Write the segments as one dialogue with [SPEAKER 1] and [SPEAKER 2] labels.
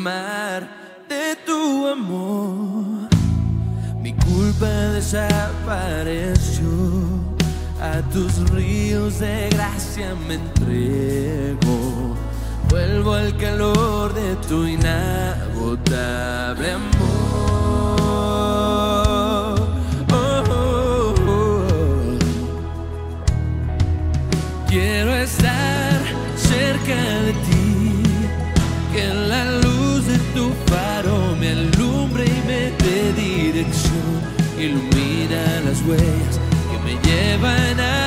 [SPEAKER 1] mar de tu amor. Mi culpa desapareció, a tus ríos de gracia me entrego. Vuelvo al calor de tu inagotable amor. huellas que me llevan a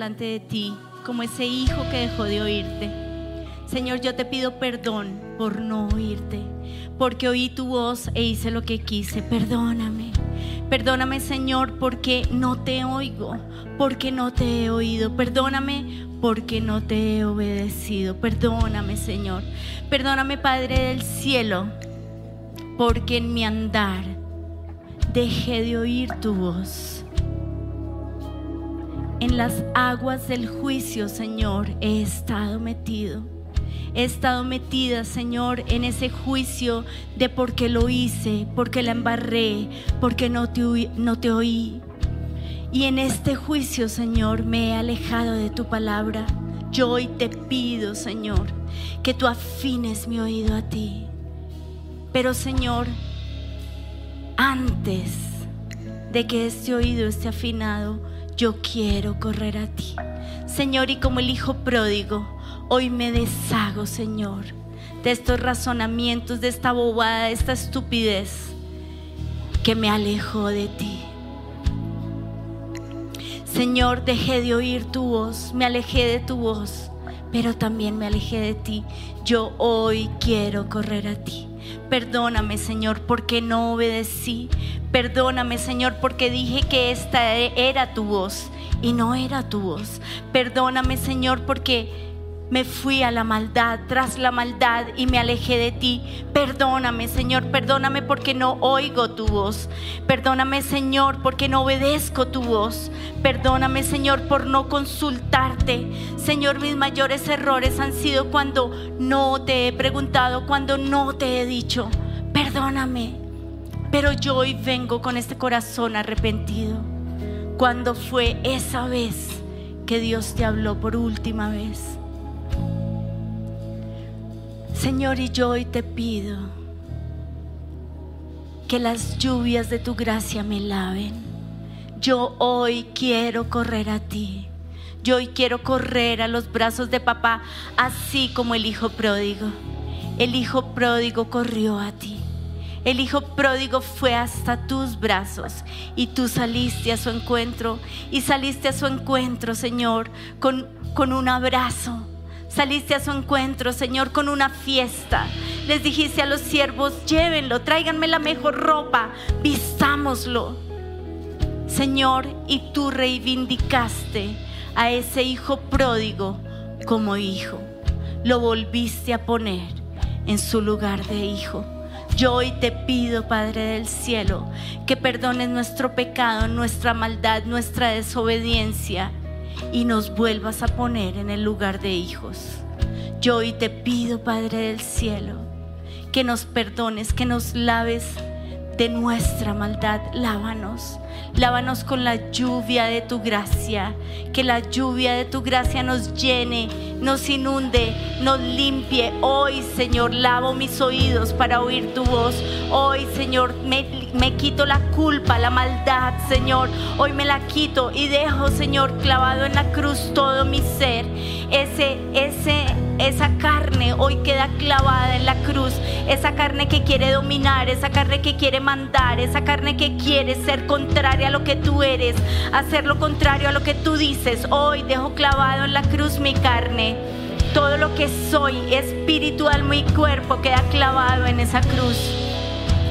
[SPEAKER 2] delante de ti como ese hijo que dejó de oírte. Señor, yo te pido perdón por no oírte, porque oí tu voz e hice lo que quise. Perdóname. Perdóname, Señor, porque no te oigo, porque no te he oído. Perdóname porque no te he obedecido. Perdóname, Señor. Perdóname, Padre del cielo, porque en mi andar dejé de oír tu voz. En las aguas del juicio, Señor, he estado metido. He estado metida, Señor, en ese juicio de por qué lo hice, porque la embarré, porque no te, no te oí. Y en este juicio, Señor, me he alejado de tu palabra. Yo hoy te pido, Señor, que tú afines mi oído a ti. Pero, Señor, antes de que este oído esté afinado, yo quiero correr a ti. Señor, y como el Hijo pródigo, hoy me deshago, Señor, de estos razonamientos, de esta bobada, de esta estupidez que me alejó de ti. Señor, dejé de oír tu voz, me alejé de tu voz, pero también me alejé de ti. Yo hoy quiero correr a ti. Perdóname, Señor, porque no obedecí. Perdóname, Señor, porque dije que esta era tu voz y no era tu voz. Perdóname, Señor, porque me fui a la maldad, tras la maldad y me alejé de ti. Perdóname, Señor, perdóname porque no oigo tu voz. Perdóname, Señor, porque no obedezco tu voz. Perdóname, Señor, por no consultarte. Señor, mis mayores errores han sido cuando no te he preguntado, cuando no te he dicho. Perdóname. Pero yo hoy vengo con este corazón arrepentido. Cuando fue esa vez que Dios te habló por última vez? Señor, y yo hoy te pido que las lluvias de tu gracia me laven. Yo hoy quiero correr a ti. Yo hoy quiero correr a los brazos de papá, así como el hijo pródigo. El hijo pródigo corrió a ti. El hijo pródigo fue hasta tus brazos y tú saliste a su encuentro y saliste a su encuentro, Señor, con, con un abrazo Saliste a su encuentro, Señor, con una fiesta. Les dijiste a los siervos, llévenlo, tráiganme la mejor ropa, vistámoslo. Señor, y tú reivindicaste a ese hijo pródigo como hijo. Lo volviste a poner en su lugar de hijo. Yo hoy te pido, Padre del cielo, que perdones nuestro pecado, nuestra maldad, nuestra desobediencia y nos vuelvas a poner en el lugar de hijos. Yo hoy te pido, Padre del cielo, que nos perdones, que nos laves de nuestra maldad, lávanos. Lávanos con la lluvia de tu gracia. Que la lluvia de tu gracia nos llene, nos inunde, nos limpie. Hoy, Señor, lavo mis oídos para oír tu voz. Hoy, Señor, me, me quito la culpa, la maldad, Señor. Hoy me la quito y dejo, Señor, clavado en la cruz todo mi ser. Ese, ese esa carne hoy queda clavada en la cruz, esa carne que quiere dominar, esa carne que quiere mandar, esa carne que quiere ser contraria a lo que tú eres, hacer lo contrario a lo que tú dices. Hoy dejo clavado en la cruz mi carne. Todo lo que soy, espiritual, mi cuerpo, queda clavado en esa cruz.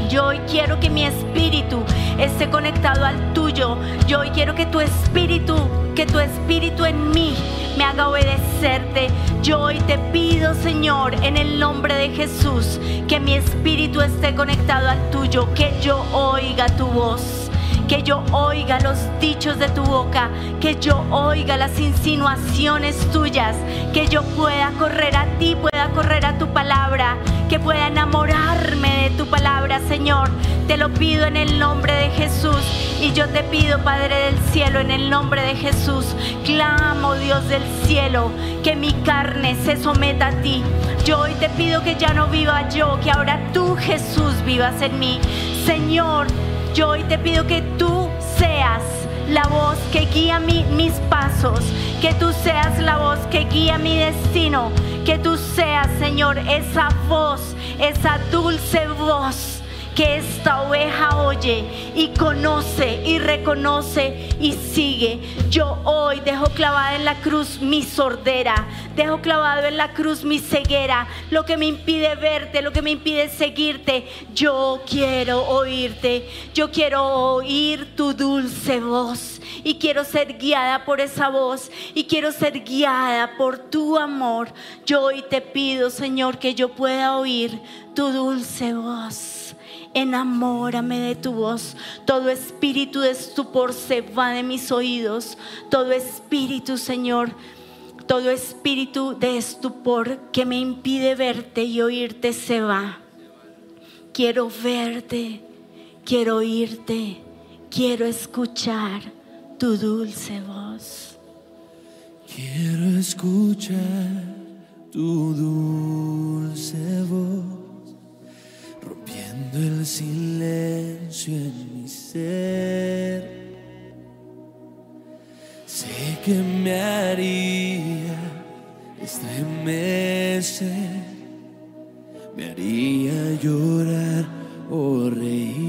[SPEAKER 2] Yo hoy quiero que mi espíritu esté conectado al tuyo. Yo hoy quiero que tu espíritu, que tu espíritu en mí me haga obedecerte. Yo hoy te pido, Señor, en el nombre de Jesús, que mi espíritu esté conectado al tuyo, que yo oiga tu voz que yo oiga los dichos de tu boca, que yo oiga las insinuaciones tuyas, que yo pueda correr a ti, pueda correr a tu palabra, que pueda enamorarme de tu palabra, Señor. Te lo pido en el nombre de Jesús y yo te pido, Padre del cielo, en el nombre de Jesús, clamo, Dios del cielo, que mi carne se someta a ti. Yo hoy te pido que ya no viva yo, que ahora tú, Jesús, vivas en mí. Señor, yo hoy te pido que tú seas la voz que guía mis pasos, que tú seas la voz que guía mi destino, que tú seas, Señor, esa voz, esa dulce voz que esta oveja oye y conoce y reconoce y sigue. Yo hoy dejo clavada en la cruz mi sordera, dejo clavado en la cruz mi ceguera, lo que me impide verte, lo que me impide seguirte. Yo quiero oírte, yo quiero oír tu dulce voz y quiero ser guiada por esa voz y quiero ser guiada por tu amor. Yo hoy te pido, Señor, que yo pueda oír tu dulce voz Enamórame de tu voz. Todo espíritu de estupor se va de mis oídos. Todo espíritu, Señor, todo espíritu de estupor que me impide verte y oírte se va. Quiero verte, quiero oírte, quiero escuchar tu dulce voz.
[SPEAKER 1] Quiero escuchar tu dulce voz el silencio en mi ser. Sé que me haría estremecer, me haría llorar o reír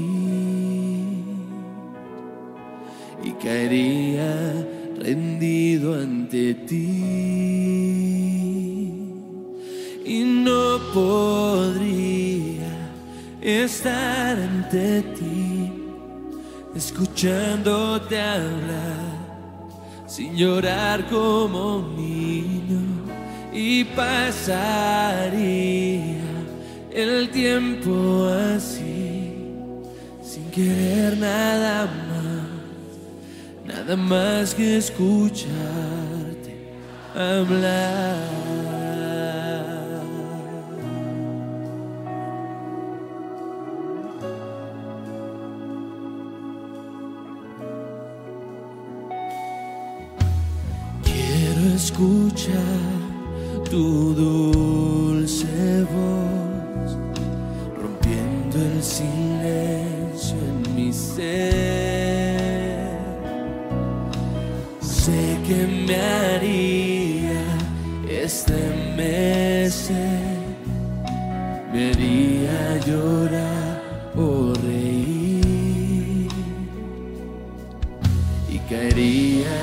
[SPEAKER 1] y caería rendido ante ti y no podría estar ante ti escuchándote hablar sin llorar como un niño y pasaría el tiempo así sin querer nada más, nada más que escucharte hablar. Quiero escuchar tu dulce voz, rompiendo el silencio en mi ser. Sé que me haría estremecer, me haría llorar o reír y caería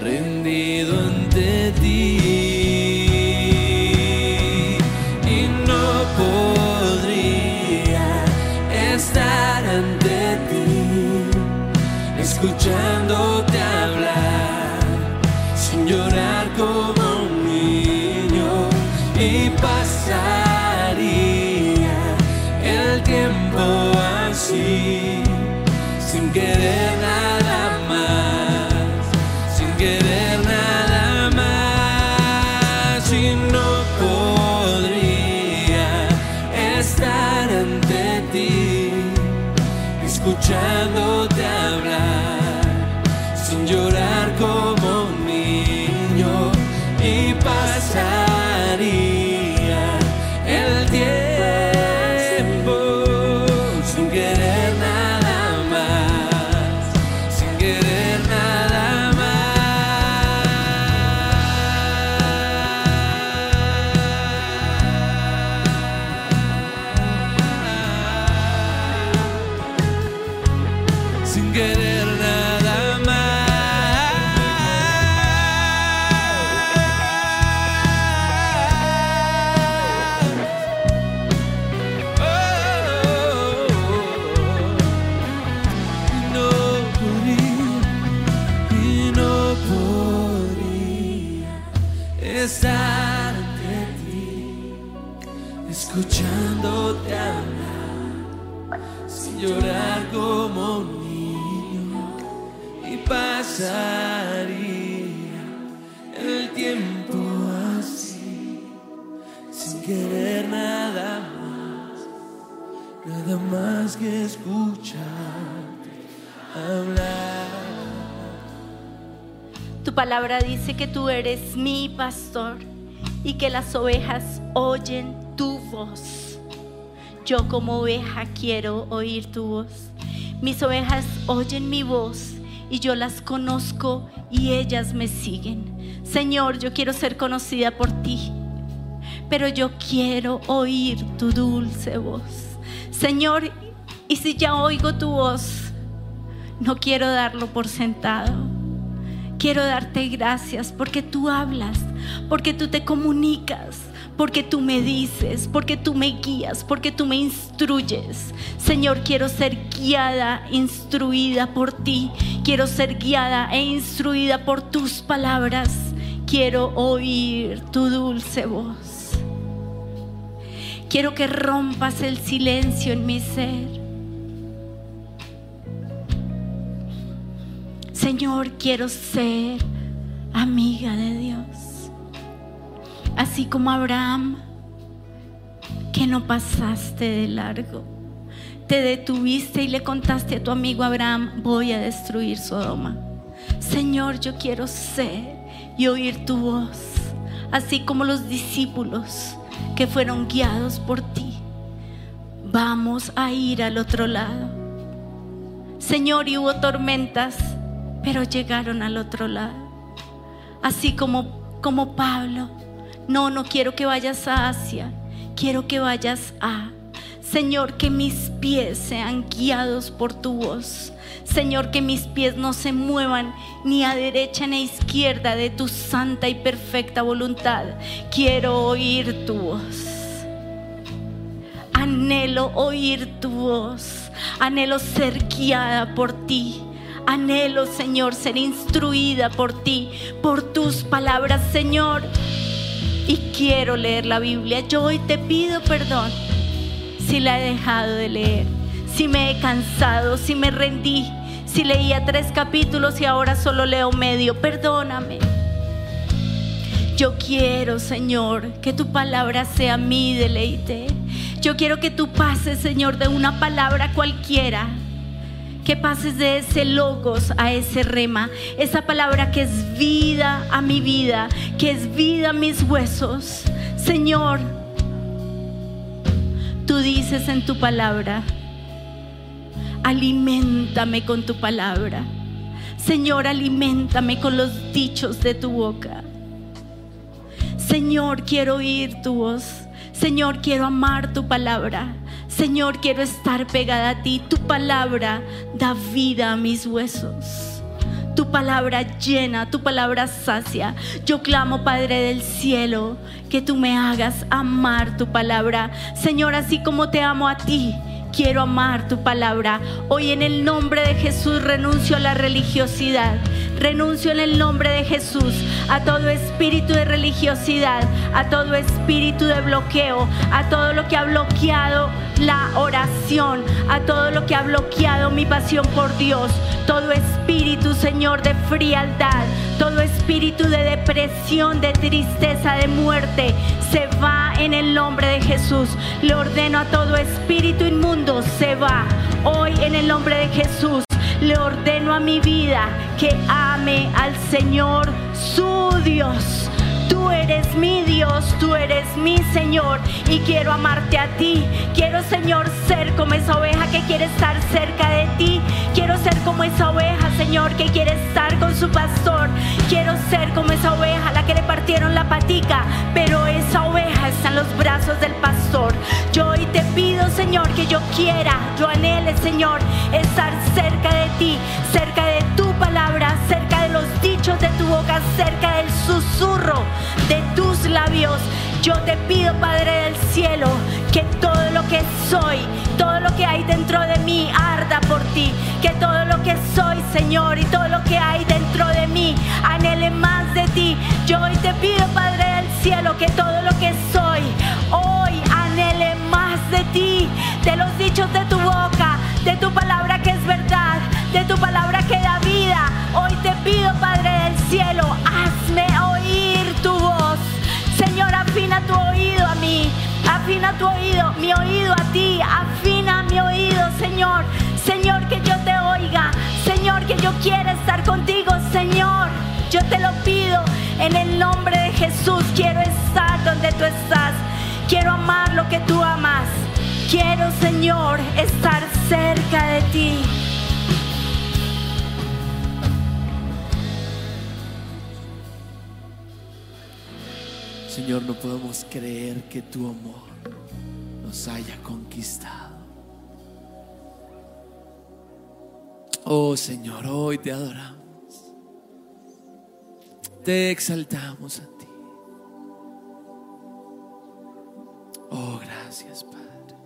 [SPEAKER 1] rendido ante escuchándote pasaría el tiempo así, sin querer nada más nada más que escuchar hablar.
[SPEAKER 2] Tu palabra dice que tú eres mi pastor y que las ovejas oyen tu voz. Yo como oveja quiero oír tu voz. Mis ovejas oyen mi voz y yo las conozco y ellas me siguen. Señor, yo quiero ser conocida por ti, pero yo quiero oír tu dulce voz. Señor, y si ya oigo tu voz, no quiero darlo por sentado. Quiero darte gracias porque tú hablas, porque tú te comunicas, porque tú me dices, porque tú me guías, porque tú me instruyes. Señor, quiero ser guiada, instruida por ti. Quiero ser guiada e instruida por tus palabras. Quiero oír tu dulce voz. Quiero que rompas el silencio en mi ser. Señor, quiero ser amiga de Dios. Así como Abraham, que no pasaste de largo. Te detuviste y le contaste a tu amigo Abraham, voy a destruir Sodoma. Señor, yo quiero ser y oír tu voz, así como los discípulos que fueron guiados por ti. Vamos a ir al otro lado. Señor, y hubo tormentas, pero llegaron al otro lado. Así como, como Pablo, no, no quiero que vayas a Asia, quiero que vayas a... Señor, que mis pies sean guiados por tu voz. Señor, que mis pies no se muevan ni a derecha ni a izquierda de tu santa y perfecta voluntad. Quiero oír tu voz. Anhelo oír tu voz. Anhelo ser guiada por ti. Anhelo, Señor, ser instruida por ti, por tus palabras, Señor. Y quiero leer la Biblia. Yo hoy te pido perdón si la he dejado de leer, si me he cansado, si me rendí, si leía tres capítulos y ahora solo leo medio. Perdóname. Yo quiero, Señor, que tu palabra sea mi deleite. Yo quiero que tú pases, Señor, de una palabra cualquiera que pases de ese logos a ese rema, esa palabra que es vida a mi vida, que es vida a mis huesos. Señor, tú dices en tu palabra, alimentame con tu palabra. Señor, alimentame con los dichos de tu boca. Señor, quiero oír tu voz. Señor, quiero amar tu palabra. Señor, quiero estar pegada a ti. Tu palabra da vida a mis huesos. Tu palabra llena, tu palabra sacia. Yo clamo, Padre del cielo, que tú me hagas amar tu palabra. Señor, así como te amo a ti quiero amar tu palabra. Hoy en el nombre de Jesús renuncio a la religiosidad. Renuncio en el nombre de Jesús a todo espíritu de religiosidad, a todo espíritu de bloqueo, a todo lo que ha bloqueado la oración, a todo lo que ha bloqueado mi pasión por Dios, todo espíritu, Señor, de frialdad, todo espíritu de depresión, de tristeza, de muerte, se va en el nombre de Jesús. Le ordeno a todo espíritu inmundo, se va hoy en el nombre de Jesús. Le ordeno a mi vida que ame al Señor su Dios. Eres mi Dios, tú eres mi Señor y quiero amarte a ti. Quiero, Señor, ser como esa oveja que quiere estar cerca de ti. Quiero ser como esa oveja, Señor, que quiere estar con su pastor. Quiero ser como esa oveja a la que le partieron la patica, pero esa oveja está en los brazos del pastor. Yo hoy te pido, Señor, que yo quiera, yo anhele, Señor, estar cerca de ti, cerca de tu palabra, cerca de los dichos de tu boca, cerca del susurro de tus labios. Yo te pido, Padre del cielo, que todo lo que soy, todo lo que hay dentro de mí arda por ti. Que todo lo que soy, Señor, y todo lo que hay dentro de mí anhele más de ti. Yo hoy te pido, Padre del cielo, que todo lo que soy hoy anhele más de ti, de los dichos de tu boca, de tu palabra que es verdad, de tu palabra que da vida. Afina tu oído, mi oído a ti, afina mi oído, Señor. Señor, que yo te oiga, Señor, que yo quiera estar contigo, Señor. Yo te lo pido en el nombre de Jesús. Quiero estar donde tú estás. Quiero amar lo que tú amas. Quiero, Señor, estar cerca de ti.
[SPEAKER 1] Señor, no podemos creer que tu amor nos haya conquistado. Oh Señor, hoy te adoramos. Te exaltamos a ti. Oh, gracias, Padre.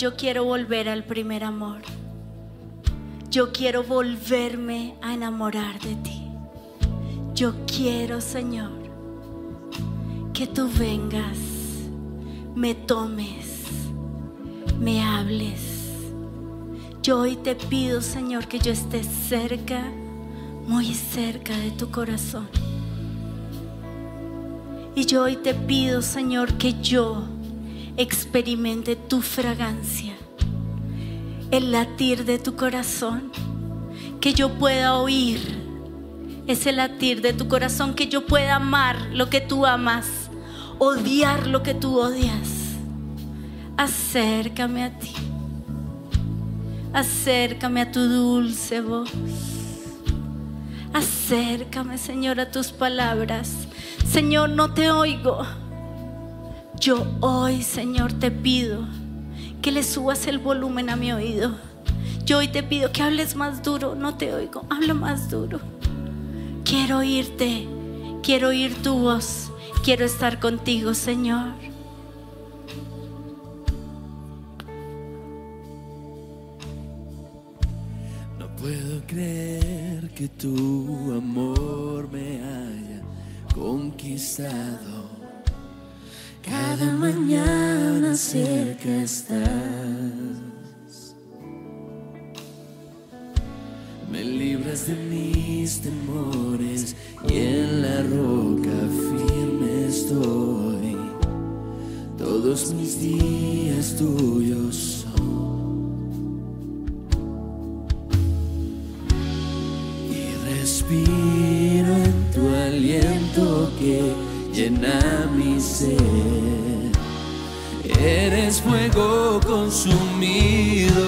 [SPEAKER 2] Yo quiero volver al primer amor. Yo quiero volverme a enamorar de ti. Yo quiero, Señor, que tú vengas, me tomes, me hables. Yo hoy te pido, Señor, que yo esté cerca, muy cerca de tu corazón. Y yo hoy te pido, Señor, que yo experimente tu fragancia, el latir de tu corazón, que yo pueda oír ese latir de tu corazón, que yo pueda amar lo que tú amas, odiar lo que tú odias. Acércame a ti. Acércame a tu dulce voz. Acércame, Señor, a tus palabras. Señor, no te oigo. Yo hoy, Señor, te pido que le subas el volumen a mi oído. Yo hoy te pido que hables más duro. No te oigo. Habla más duro. Quiero oírte. Quiero oír tu voz. Quiero estar contigo, Señor.
[SPEAKER 1] No puedo creer que tu amor me haya conquistado.
[SPEAKER 3] Cada mañana cerca estás.
[SPEAKER 1] Me libras de mis temores y en la roca firme estoy. Todos mis días tuyos son. Y respiro en tu aliento que llena mi ser. Eres fuego consumido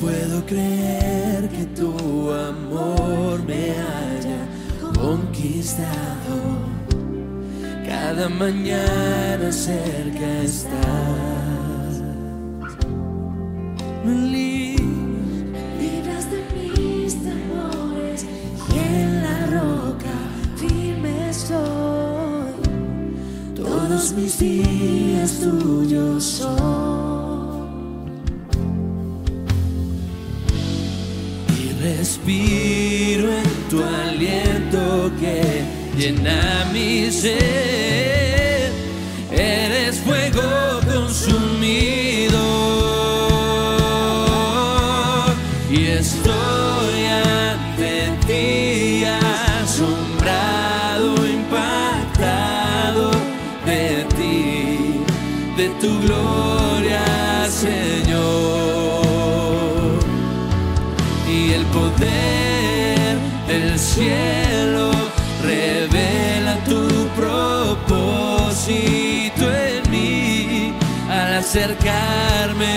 [SPEAKER 1] puedo creer que tu amor me haya conquistado. Cada mañana cerca estás. Me li-
[SPEAKER 3] Libras de mis temores y en la roca firme estoy. Todos mis días tuyos son.
[SPEAKER 1] Respiro en tu aliento que llena mi ser. Cielo revela tu propósito en mí al acercarme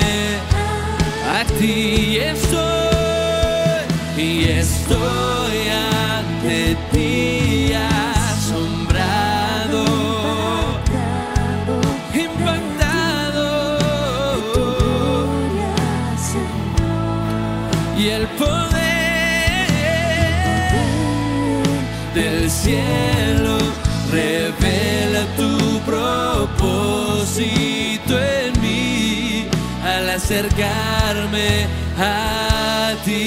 [SPEAKER 1] a ti. Estoy y estoy acercarme a ti.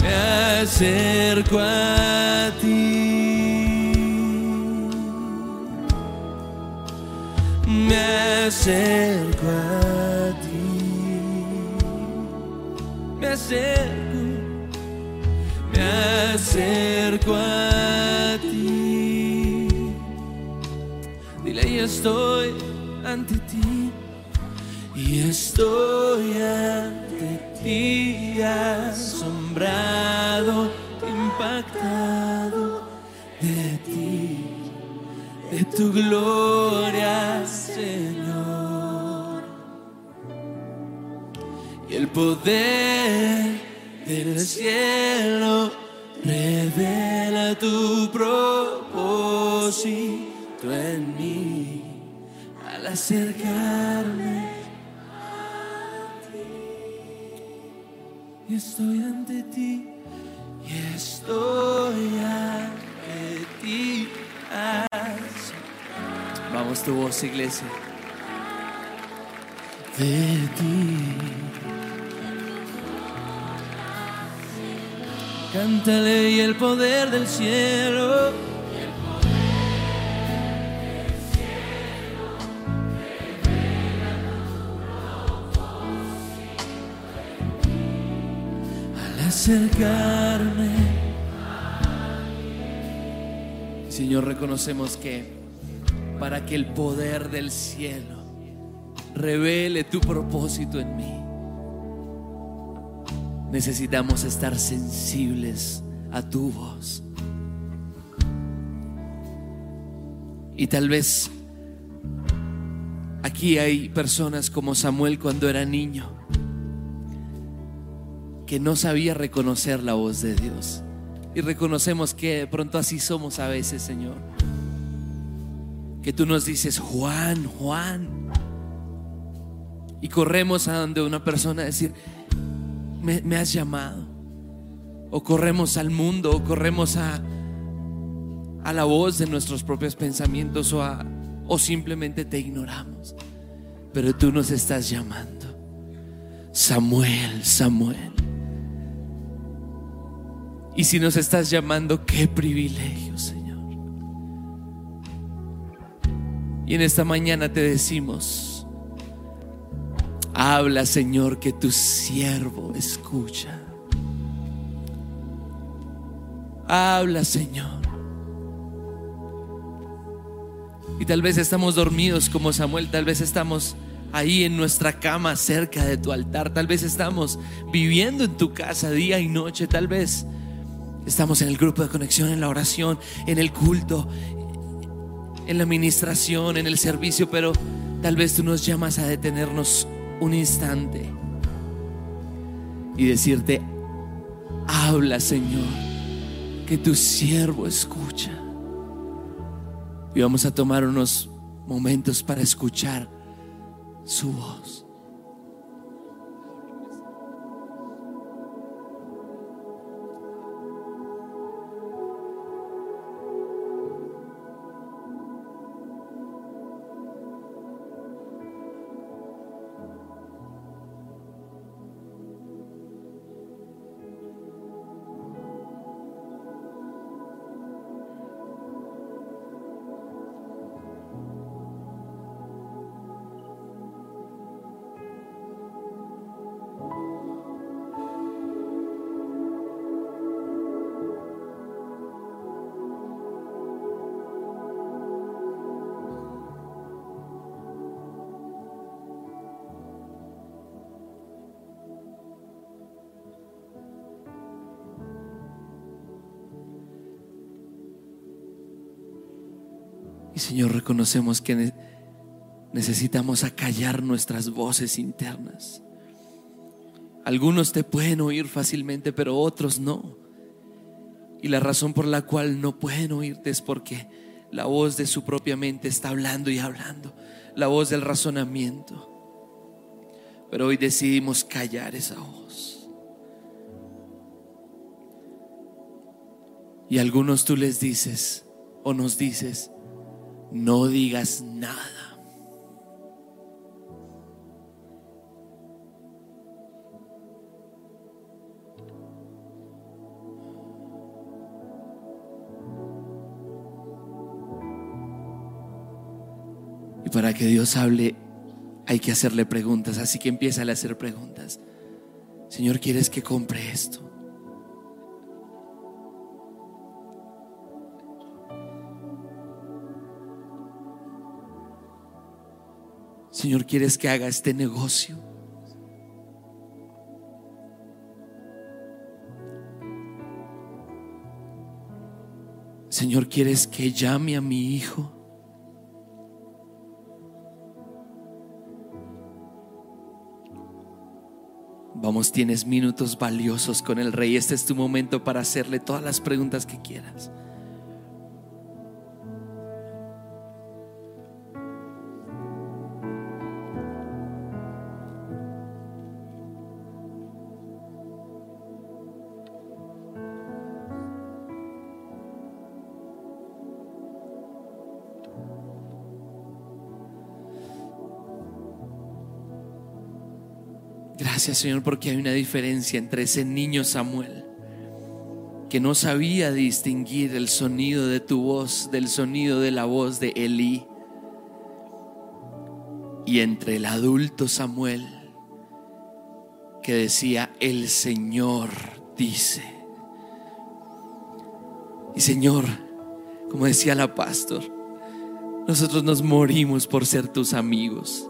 [SPEAKER 1] Me acerco a ti. Me acerco a ti. Me acerco. Estoy ante ti. Y estoy ante ti asombrado, impactado de ti, de tu gloria, Señor. Y el poder del cielo revela tu Tu voz, iglesia. De ti. Cántale y el poder del cielo. Al acercarme. Señor, reconocemos que para que el poder del cielo revele tu propósito en mí, necesitamos estar sensibles a tu voz. Y tal vez aquí hay personas como Samuel cuando era niño, que no sabía reconocer la voz de Dios. Y reconocemos que de pronto así somos a veces, Señor. Que tú nos dices, Juan, Juan. Y corremos a donde una persona decir, me, me has llamado. O corremos al mundo, o corremos a, a la voz de nuestros propios pensamientos, o, o simplemente te ignoramos. Pero tú nos estás llamando. Samuel, Samuel. Y si nos estás llamando, qué privilegio, Señor. Y en esta mañana te decimos, habla, Señor, que tu siervo escucha. Habla, Señor. Y tal vez estamos dormidos como Samuel, tal vez estamos ahí en nuestra cama cerca de tu altar, tal vez estamos viviendo en tu casa día y noche, tal vez Estamos en el grupo de conexión, en la oración, en el culto, en la administración, en el servicio, pero tal vez tú nos llamas a detenernos un instante y decirte, habla Señor, que tu siervo escucha. Y vamos a tomar unos momentos para escuchar su voz. Señor, reconocemos que ne- necesitamos acallar nuestras voces internas. Algunos te pueden oír fácilmente, pero otros no. Y la razón por la cual no pueden oírte es porque la voz de su propia mente está hablando y hablando, la voz del razonamiento. Pero hoy decidimos callar esa voz. Y algunos tú les dices o nos dices, no digas nada. Y para que Dios hable hay que hacerle preguntas, así que empieza a hacer preguntas. Señor, ¿quieres que compre esto? Señor, ¿quieres que haga este negocio? Señor, ¿quieres que llame a mi hijo? Vamos, tienes minutos valiosos con el rey. Este es tu momento para hacerle todas las preguntas que quieras. Gracias Señor porque hay una diferencia entre ese niño Samuel que no sabía distinguir el sonido de tu voz del sonido de la voz de Elí y entre el adulto Samuel que decía el Señor dice. Y Señor, como decía la pastor, nosotros nos morimos por ser tus amigos.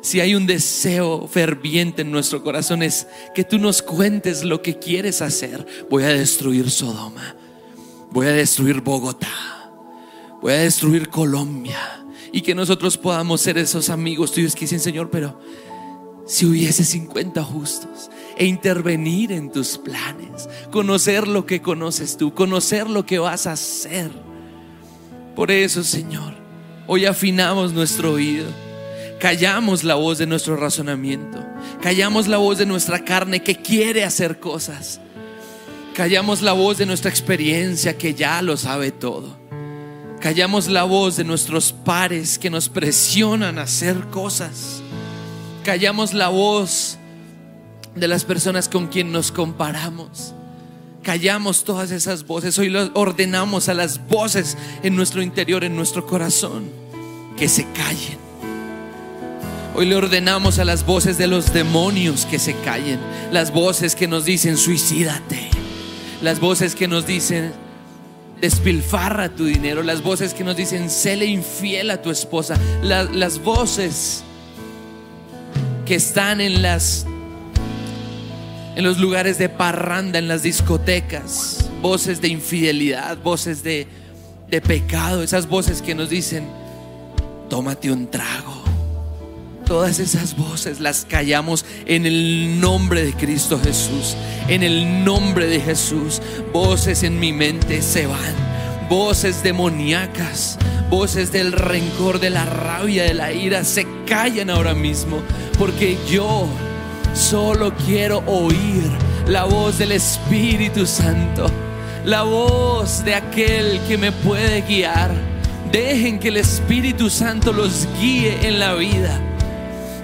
[SPEAKER 1] Si hay un deseo ferviente en nuestro corazón es que tú nos cuentes lo que quieres hacer. Voy a destruir Sodoma. Voy a destruir Bogotá. Voy a destruir Colombia. Y que nosotros podamos ser esos amigos tuyos que dicen, Señor, pero si hubiese 50 justos e intervenir en tus planes, conocer lo que conoces tú, conocer lo que vas a hacer. Por eso, Señor, hoy afinamos nuestro oído Callamos la voz de nuestro razonamiento. Callamos la voz de nuestra carne que quiere hacer cosas. Callamos la voz de nuestra experiencia que ya lo sabe todo. Callamos la voz de nuestros pares que nos presionan a hacer cosas. Callamos la voz de las personas con quien nos comparamos. Callamos todas esas voces. Hoy ordenamos a las voces en nuestro interior, en nuestro corazón, que se callen Hoy le ordenamos a las voces de los demonios que se callen, las voces que nos dicen suicídate, las voces que nos dicen despilfarra tu dinero, las voces que nos dicen séle infiel a tu esposa, las voces que están en las en los lugares de parranda, en las discotecas, voces de infidelidad, voces de, de pecado, esas voces que nos dicen tómate un trago Todas esas voces las callamos en el nombre de Cristo Jesús. En el nombre de Jesús. Voces en mi mente se van. Voces demoníacas. Voces del rencor, de la rabia, de la ira se callan ahora mismo. Porque yo solo quiero oír la voz del Espíritu Santo. La voz de aquel que me puede guiar. Dejen que el Espíritu Santo los guíe en la vida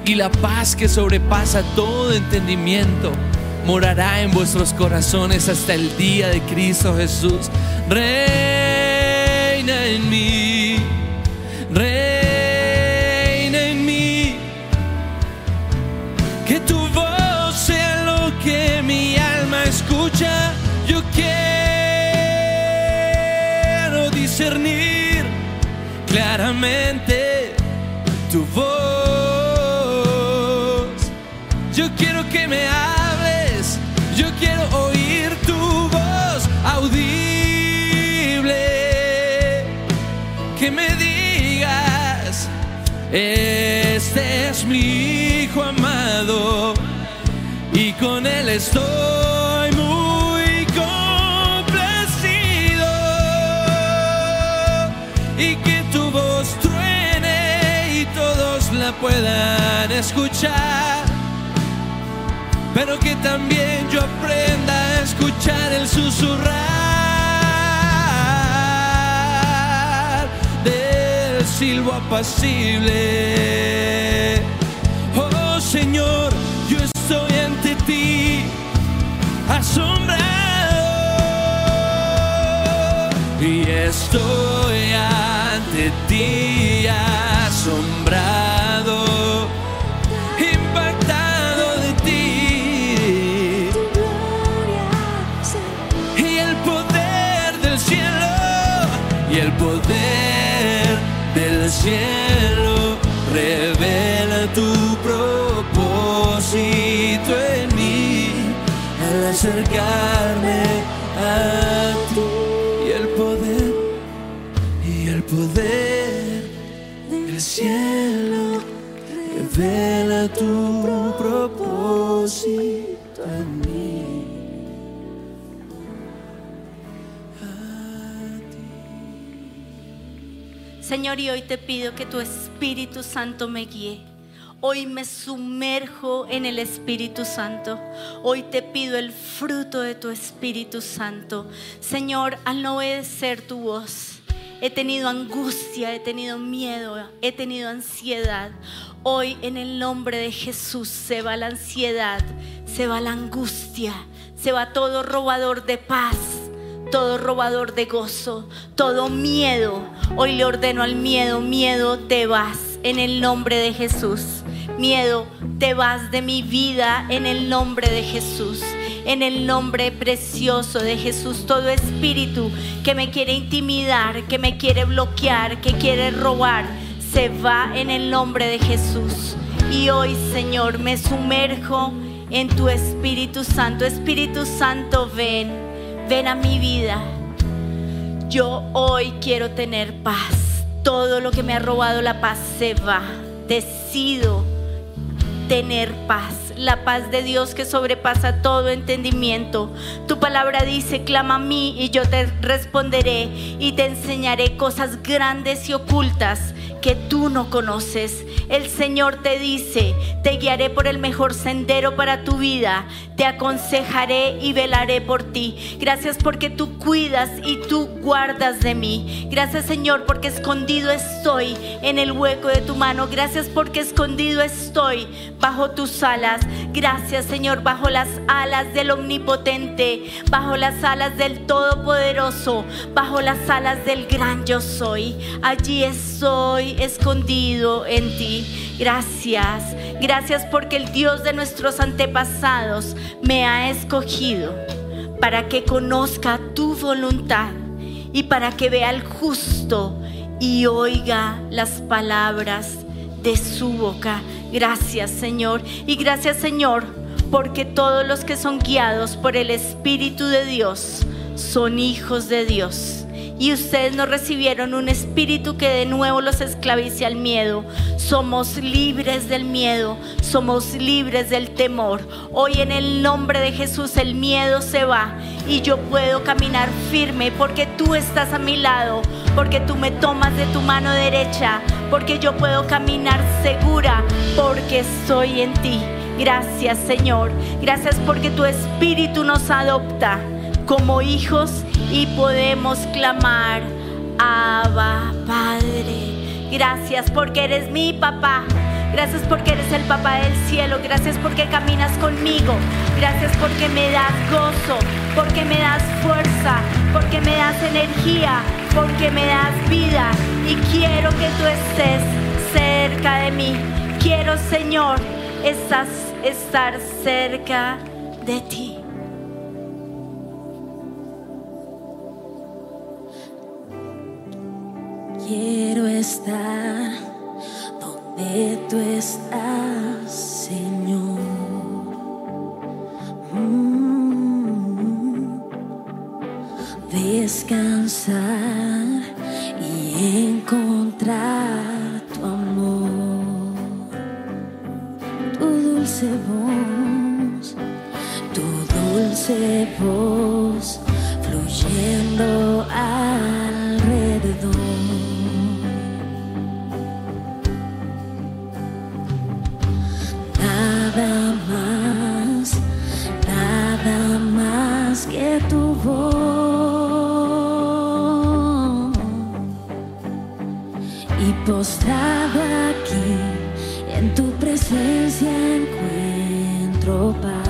[SPEAKER 1] y la paz que sobrepasa todo entendimiento morará en vuestros corazones hasta el día de Cristo Jesús. Reina en mí, reina en mí. Que tu voz sea lo que mi alma escucha. Yo quiero discernir claramente tu voz. Me hables, yo quiero oír tu voz audible. Que me digas, este es mi hijo amado y con él estoy muy complacido. Y que tu voz truene y todos la puedan escuchar pero que también yo aprenda a escuchar el susurrar del silbo apacible. Oh Señor, yo estoy ante ti, asombrado, y estoy ante ti. Cielo revela tu propósito en mí al acercarme a ti. Y el poder y el poder del cielo revela tu
[SPEAKER 2] Y hoy te pido que tu Espíritu Santo me guíe. Hoy me sumerjo en el Espíritu Santo. Hoy te pido el fruto de tu Espíritu Santo. Señor, al no obedecer tu voz, he tenido angustia, he tenido miedo, he tenido ansiedad. Hoy en el nombre de Jesús se va la ansiedad, se va la angustia, se va todo robador de paz todo robador de gozo, todo miedo. Hoy le ordeno al miedo, miedo, te vas en el nombre de Jesús. Miedo, te vas de mi vida en el nombre de Jesús. En el nombre precioso de Jesús, todo espíritu que me quiere intimidar, que me quiere bloquear, que quiere robar, se va en el nombre de Jesús. Y hoy, Señor, me sumerjo en tu Espíritu Santo. Espíritu Santo, ven ven a mi vida. Yo hoy quiero tener paz. Todo lo que me ha robado la paz se va. Decido tener paz. La paz de Dios que sobrepasa todo entendimiento. Tu palabra dice, clama a mí y yo te responderé y te enseñaré cosas grandes y ocultas que tú no conoces. El Señor te dice, te guiaré por el mejor sendero para tu vida, te aconsejaré y velaré por ti. Gracias porque tú cuidas y tú guardas de mí. Gracias Señor porque escondido estoy en el hueco de tu mano. Gracias porque escondido estoy bajo tus alas. Gracias Señor bajo las alas del omnipotente, bajo las alas del todopoderoso, bajo las alas del gran yo soy. Allí estoy escondido en ti. Gracias, gracias porque el Dios de nuestros antepasados me ha escogido para que conozca tu voluntad y para que vea al justo y oiga las palabras de su boca. Gracias Señor y gracias Señor porque todos los que son guiados por el Espíritu de Dios son hijos de Dios y ustedes no recibieron un espíritu que de nuevo los esclavice al miedo. Somos libres del miedo, somos libres del temor. Hoy en el nombre de Jesús el miedo se va y yo puedo caminar firme porque tú estás a mi lado, porque tú me tomas de tu mano derecha, porque yo puedo caminar segura, porque estoy en ti. Gracias Señor, gracias porque tu espíritu nos adopta como hijos y podemos clamar, Abba Padre. Gracias porque eres mi papá. Gracias porque eres el papá del cielo. Gracias porque caminas conmigo. Gracias porque me das gozo, porque me das fuerza, porque me das energía, porque me das vida. Y quiero que tú estés cerca de mí. Quiero, Señor, estar cerca de ti.
[SPEAKER 3] Quiero estar donde tú estás, Señor. Mm. Descansar y encontrar tu amor, tu dulce voz, tu dulce voz fluyendo postrado aquí, en tu presencia encuentro paz.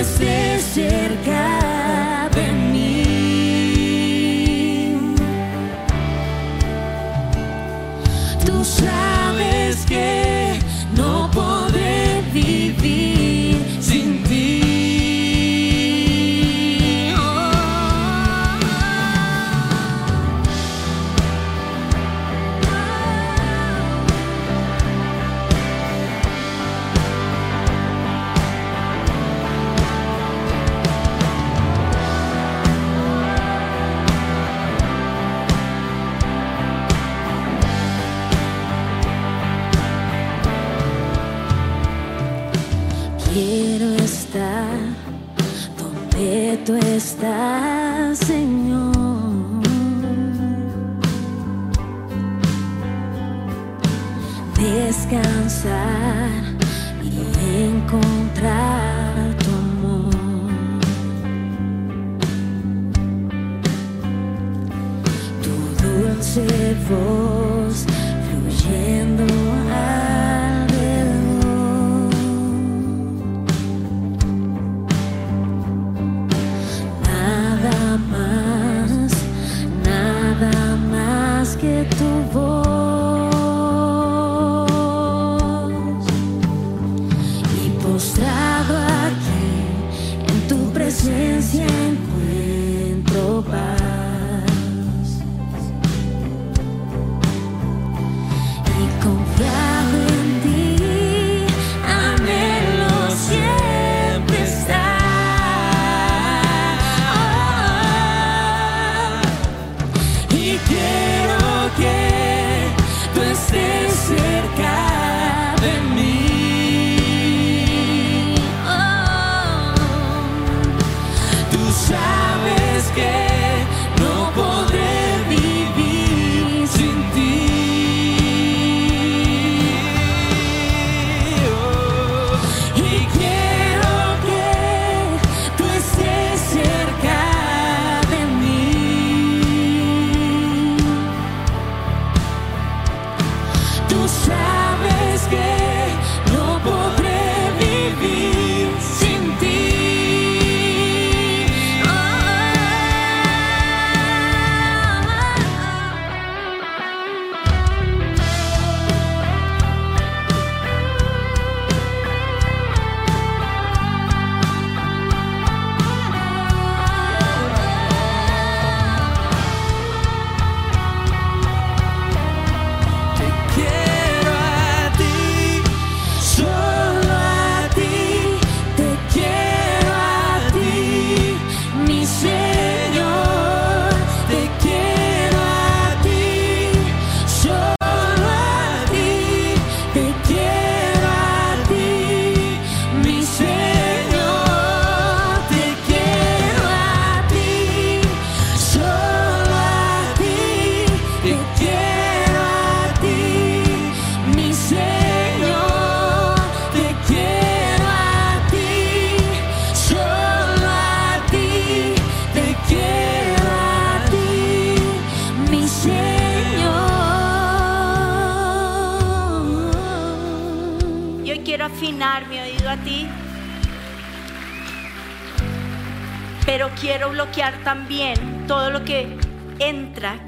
[SPEAKER 3] esté cerca de mí. Tú sabes que no podré vivir.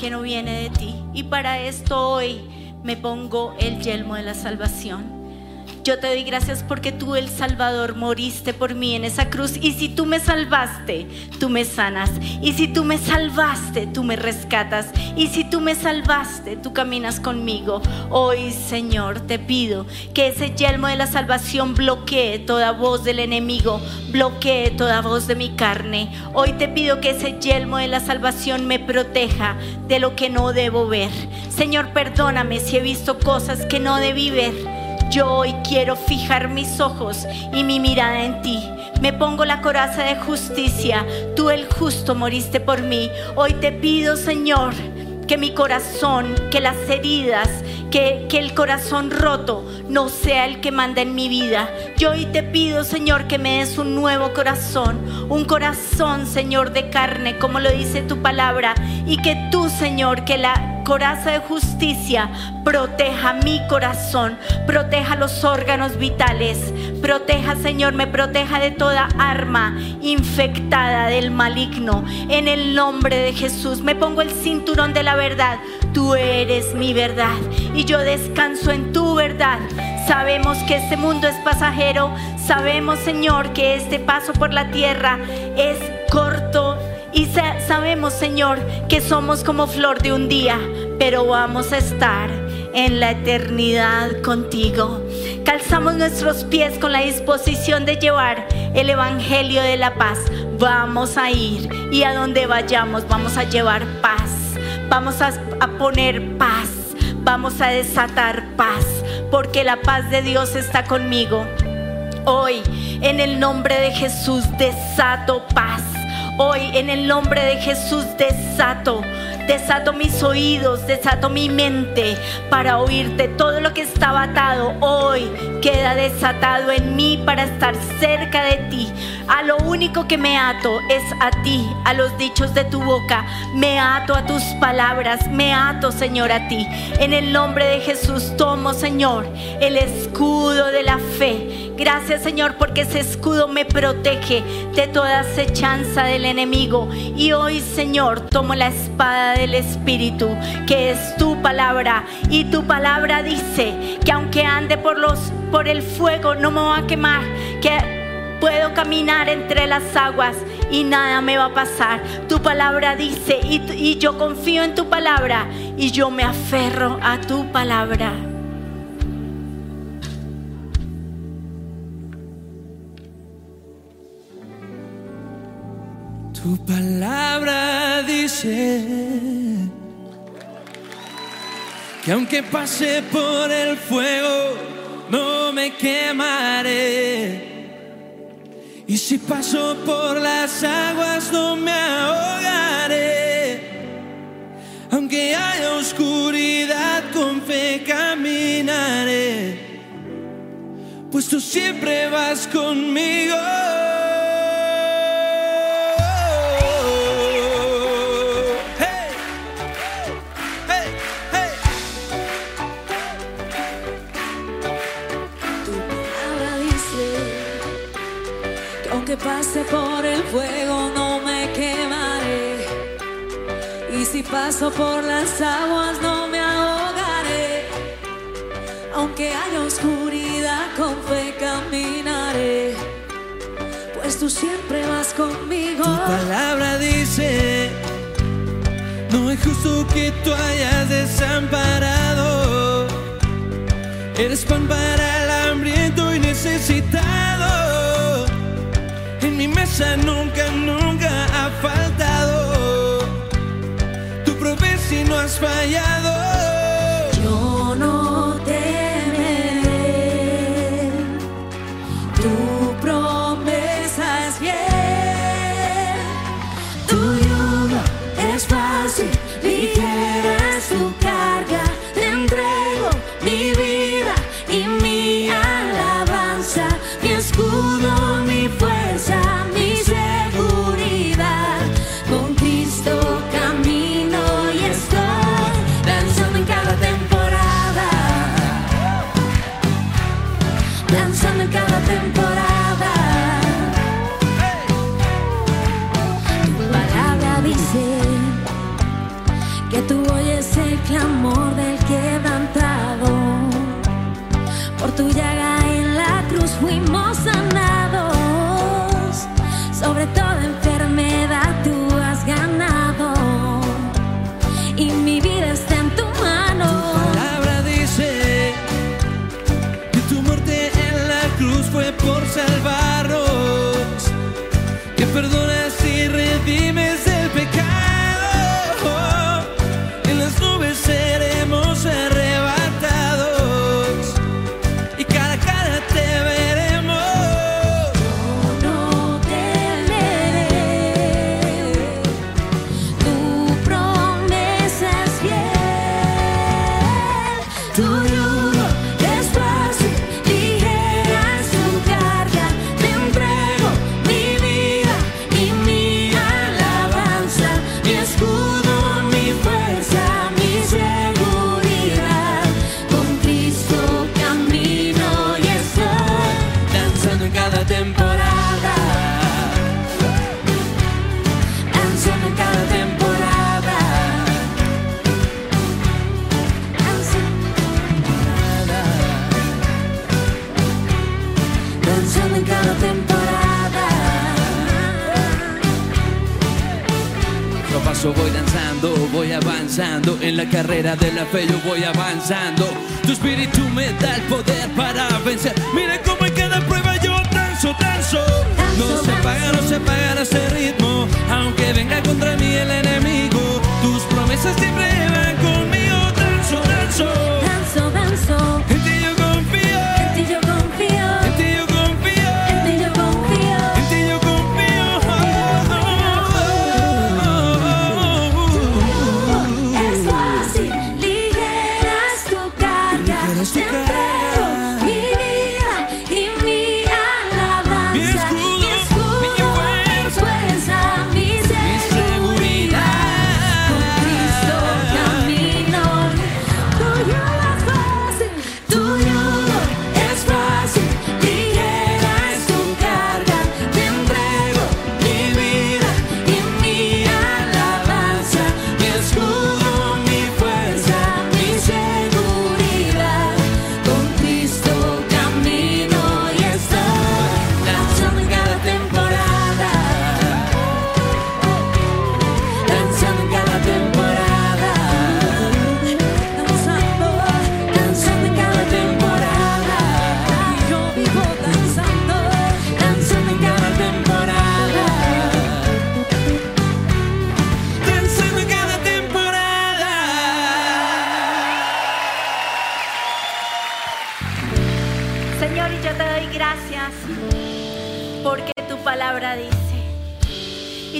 [SPEAKER 3] que no
[SPEAKER 2] viene de ti. Y para esto hoy me pongo el yelmo de la salvación. Yo te doy gracias porque tú, el Salvador, moriste por mí en esa cruz. Y si tú me salvaste, tú me sanas. Y si tú me salvaste, tú me rescatas. Y si tú me salvaste, tú caminas conmigo. Hoy, Señor, te pido que ese yelmo de la salvación bloquee toda voz del enemigo, bloquee toda voz de mi carne. Hoy te pido que ese yelmo de la salvación me proteja de lo que no debo ver. Señor, perdóname si he visto cosas que no debí ver. Yo hoy quiero fijar mis ojos y mi mirada en ti. Me pongo la coraza de justicia. Tú el justo moriste por mí. Hoy te pido, Señor, que mi corazón, que las heridas, que, que, el corazón roto no sea el que manda en mi vida. Yo hoy te pido, Señor, que me des un nuevo corazón, un corazón, Señor, de carne, como lo dice tu palabra, y que tú, Señor, que la coraza de justicia proteja mi corazón, proteja los órganos vitales, proteja, Señor, me proteja de toda arma infectada del maligno. En el nombre de Jesús me pongo el cinturón de la verdad. Tú eres mi verdad y yo descanso en tu verdad. Sabemos que este mundo es pasajero, sabemos, Señor, que este paso por la tierra es corto y sabemos, Señor, que somos como flor de un día, pero vamos a estar en la eternidad contigo. Calzamos nuestros pies con la disposición de llevar el Evangelio de la paz. Vamos a ir y a donde vayamos vamos a llevar paz. Vamos a, a poner paz. Vamos a desatar paz. Porque la paz de Dios está conmigo. Hoy, en el nombre de Jesús, desato paz Hoy en el nombre de Jesús desato, desato mis oídos, desato mi mente para oírte. Todo lo que estaba atado hoy queda desatado en mí para estar cerca de ti. A lo único que me ato es a ti, a los dichos de tu boca. Me ato a tus palabras, me ato Señor a ti. En el nombre de Jesús tomo Señor el escudo de la fe Gracias Señor porque ese escudo me protege de toda acechanza del enemigo. Y hoy Señor tomo la espada del Espíritu, que es tu palabra. Y tu palabra dice que aunque ande por, los, por el fuego no me va a quemar, que puedo caminar entre las aguas y nada me va a pasar. Tu palabra dice y, y yo confío en tu palabra y yo me aferro a tu palabra.
[SPEAKER 1] Tu palabra dice que aunque pase por el fuego, no me quemaré. Y si paso por las aguas, no me ahogaré. Aunque haya oscuridad, con fe caminaré. Pues tú siempre vas conmigo.
[SPEAKER 3] Pase por el fuego no me quemaré. Y si paso por las aguas no me ahogaré. Aunque haya oscuridad, con fe caminaré. Pues tú siempre vas conmigo.
[SPEAKER 1] Tu palabra dice, no es justo que tú hayas desamparado. Eres pan para el hambriento y necesitado mi mesa nunca, nunca ha faltado. Tu promesa y no has fallado. Carrera de la fe yo voy avanzando. Tu espíritu me da poder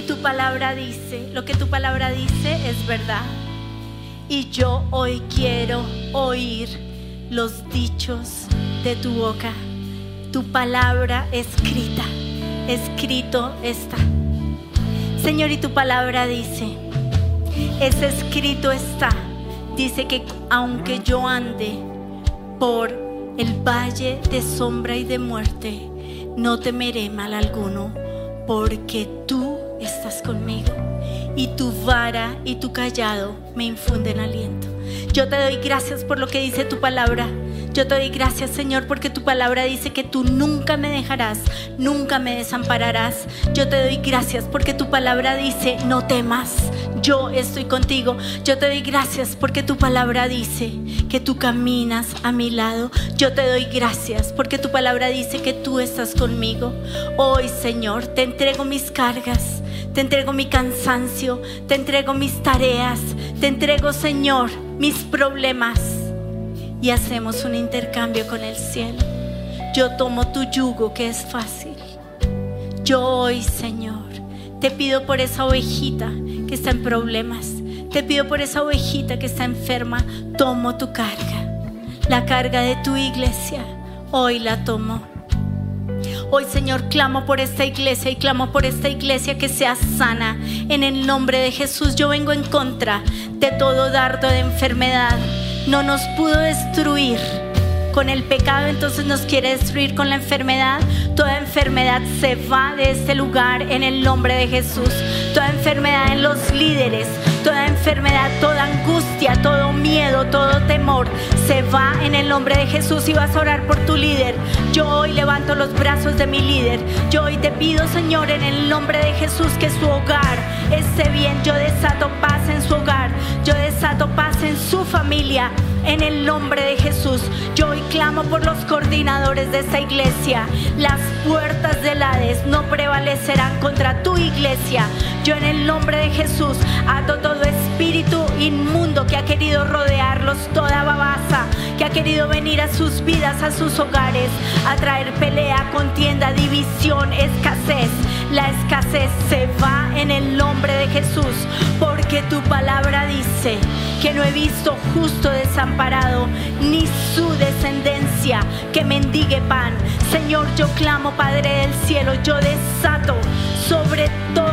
[SPEAKER 3] tu
[SPEAKER 2] palabra dice, lo que tu palabra dice es verdad. Y yo hoy quiero oír los dichos de tu boca, tu palabra escrita, escrito está. Señor, y tu palabra dice, es escrito está, dice que aunque yo ande por el valle de sombra y de muerte, no temeré mal alguno, porque tú estás conmigo y tu vara y tu callado me infunden aliento. Yo te doy gracias por lo que dice tu palabra. Yo te doy gracias, Señor, porque tu palabra dice que tú nunca me dejarás, nunca me desampararás. Yo te doy gracias porque tu palabra dice, no temas, yo estoy contigo. Yo te doy gracias porque tu palabra dice que tú caminas a mi lado. Yo te doy gracias porque tu palabra dice que tú estás conmigo. Hoy, Señor, te entrego mis cargas, te entrego mi cansancio, te entrego mis tareas, te entrego, Señor, mis problemas y hacemos un intercambio con el cielo. Yo tomo tu yugo que es fácil. Yo hoy, Señor, te pido por esa ovejita que está en problemas. Te pido por esa ovejita que está enferma. Tomo tu carga. La carga de tu iglesia. Hoy la tomo. Hoy, Señor, clamo por esta iglesia y clamo por esta iglesia que sea sana. En el nombre de Jesús, yo vengo en contra de todo dardo de enfermedad. No nos pudo destruir con el pecado, entonces nos quiere destruir con la enfermedad. Toda enfermedad se va de este lugar en el nombre de Jesús. Toda enfermedad en los líderes, toda enfermedad, toda angustia, todo miedo, todo temor se va en el nombre de Jesús y vas a orar por tu líder. Yo hoy levanto los brazos de mi líder. Yo hoy te pido, Señor, en el nombre de Jesús, que su hogar esté bien. Yo desato paz en su hogar. Yo desato paz en su familia. En el nombre de Jesús, yo hoy clamo por los coordinadores de esta iglesia. Las puertas del Hades no prevalecerán contra tu iglesia. Yo en el nombre de Jesús ato todo espíritu inmundo que ha querido rodearlos, toda babasa que ha querido venir a sus vidas, a sus hogares, a traer pelea, contienda, división, escasez. La escasez se va en el nombre de Jesús, porque tu palabra dice que no he visto justo desamparado, ni su descendencia que mendigue pan. Señor, yo clamo, Padre del cielo, yo desato sobre todo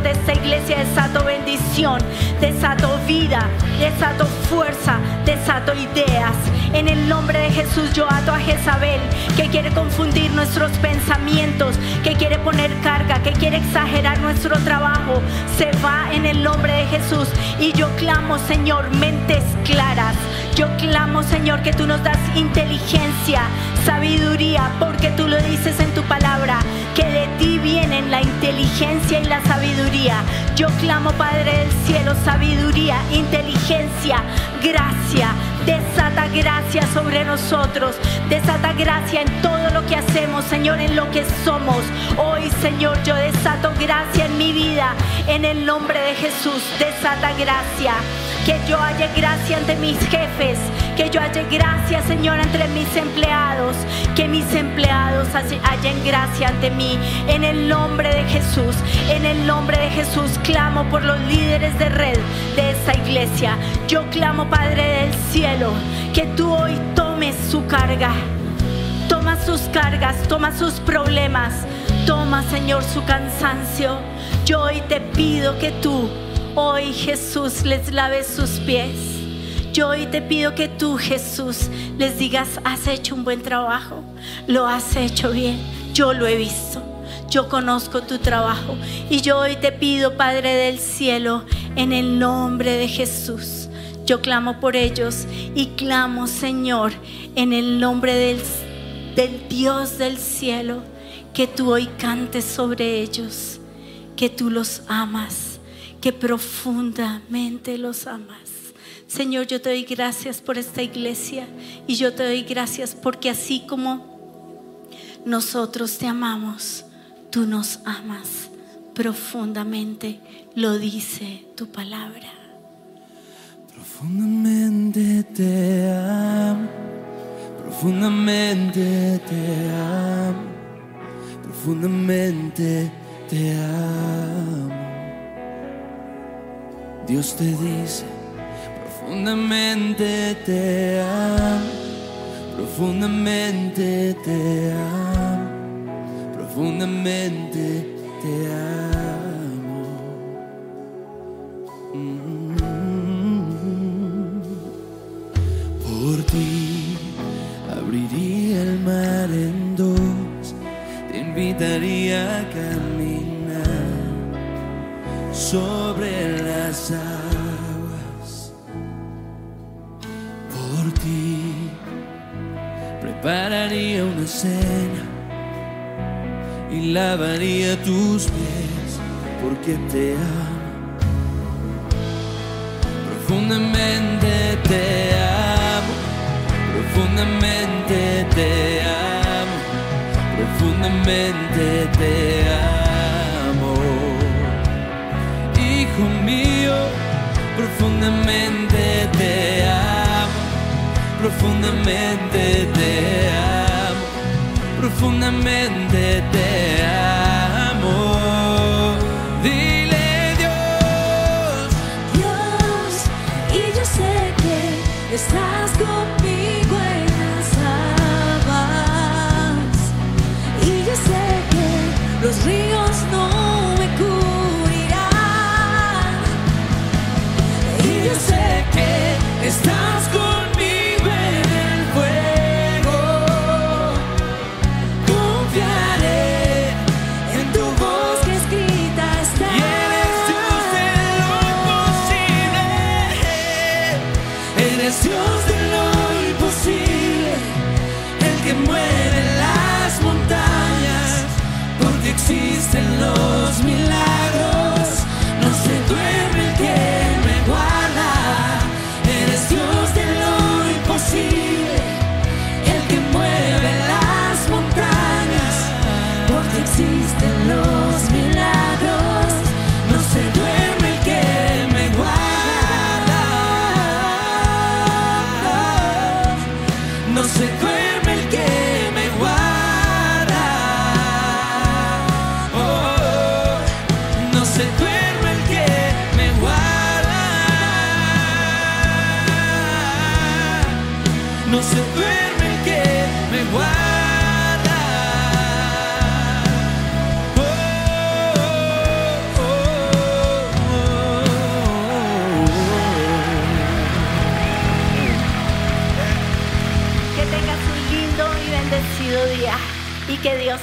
[SPEAKER 2] de esta iglesia, desato bendición, desato vida, desato fuerza, desato ideas. En el nombre de Jesús yo ato a Jezabel, que quiere confundir nuestros pensamientos, que quiere poner carga, que quiere exagerar nuestro trabajo. Se va en el nombre de Jesús. Y yo clamo, Señor, mentes claras. Yo clamo, Señor, que tú nos das inteligencia, sabiduría, porque tú lo dices en tu palabra, que de ti vienen la inteligencia y la sabiduría. Yo clamo, Padre del cielo, sabiduría, inteligencia, gracia. Desata gracia sobre nosotros. Desata gracia en todo lo que hacemos, Señor, en lo que somos. Hoy, Señor, yo desato gracia en mi vida. En el nombre de Jesús, desata gracia que yo halle gracia ante mis jefes, que yo halle gracia, Señor, entre mis empleados, que mis empleados hallen gracia ante mí. En el nombre de Jesús, en el nombre de Jesús, clamo por los líderes de red de esta iglesia. Yo clamo, Padre del cielo, que tú hoy tomes su carga. Toma sus cargas, toma sus problemas, toma, Señor, su cansancio. Yo hoy te pido que tú Hoy Jesús les lave sus pies. Yo hoy te pido que tú Jesús les digas, has hecho un buen trabajo, lo has hecho bien, yo lo he visto, yo conozco tu trabajo. Y yo hoy te pido, Padre del cielo, en el nombre de Jesús, yo clamo por ellos y clamo, Señor, en el nombre del, del Dios del cielo, que tú hoy cantes sobre ellos, que tú los amas que profundamente los amas. Señor, yo te doy gracias por esta iglesia y yo te doy gracias porque así como nosotros te amamos, tú nos amas profundamente, lo dice tu palabra.
[SPEAKER 1] Profundamente te amo, profundamente te amo, profundamente te amo. Dios te dice, profundamente te amo, profundamente te amo, profundamente te amo. Por ti abriría el mar en dos, te invitaría a caminar sobre las aguas. Por ti prepararía una cena y lavaría tus pies porque te amo. Profundamente te profundamente te amo, profundamente te amo. mío, profundamente te amo, profundamente te amo, profundamente te amo. Dile Dios,
[SPEAKER 3] Dios, y yo sé que estás conmigo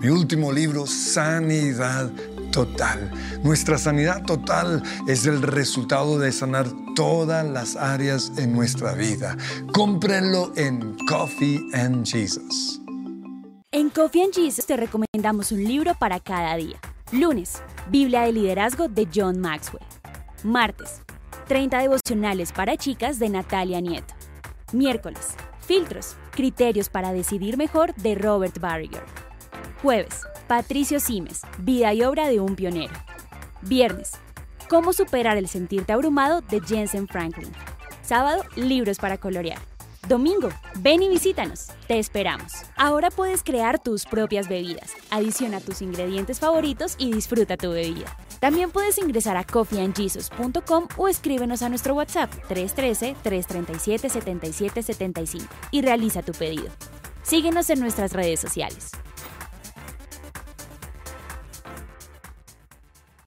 [SPEAKER 4] mi último libro, Sanidad Total. Nuestra sanidad total es el resultado de sanar todas las áreas en nuestra vida. Cómprenlo en Coffee and Jesus.
[SPEAKER 3] En Coffee and Jesus te recomendamos un libro para cada día. Lunes, Biblia de Liderazgo de John Maxwell. Martes, 30 devocionales para chicas de Natalia Nieto. Miércoles, Filtros, criterios para decidir mejor de Robert Barriger. Jueves, Patricio Simes, vida y obra de un pionero. Viernes, Cómo superar el sentirte abrumado de Jensen Franklin. Sábado, libros para colorear. Domingo, ven y visítanos. Te esperamos. Ahora puedes crear tus propias bebidas. Adiciona tus ingredientes favoritos y disfruta tu bebida. También puedes ingresar a coffeeandjesus.com o escríbenos a nuestro WhatsApp 313-337-7775 y realiza tu pedido. Síguenos en nuestras redes sociales.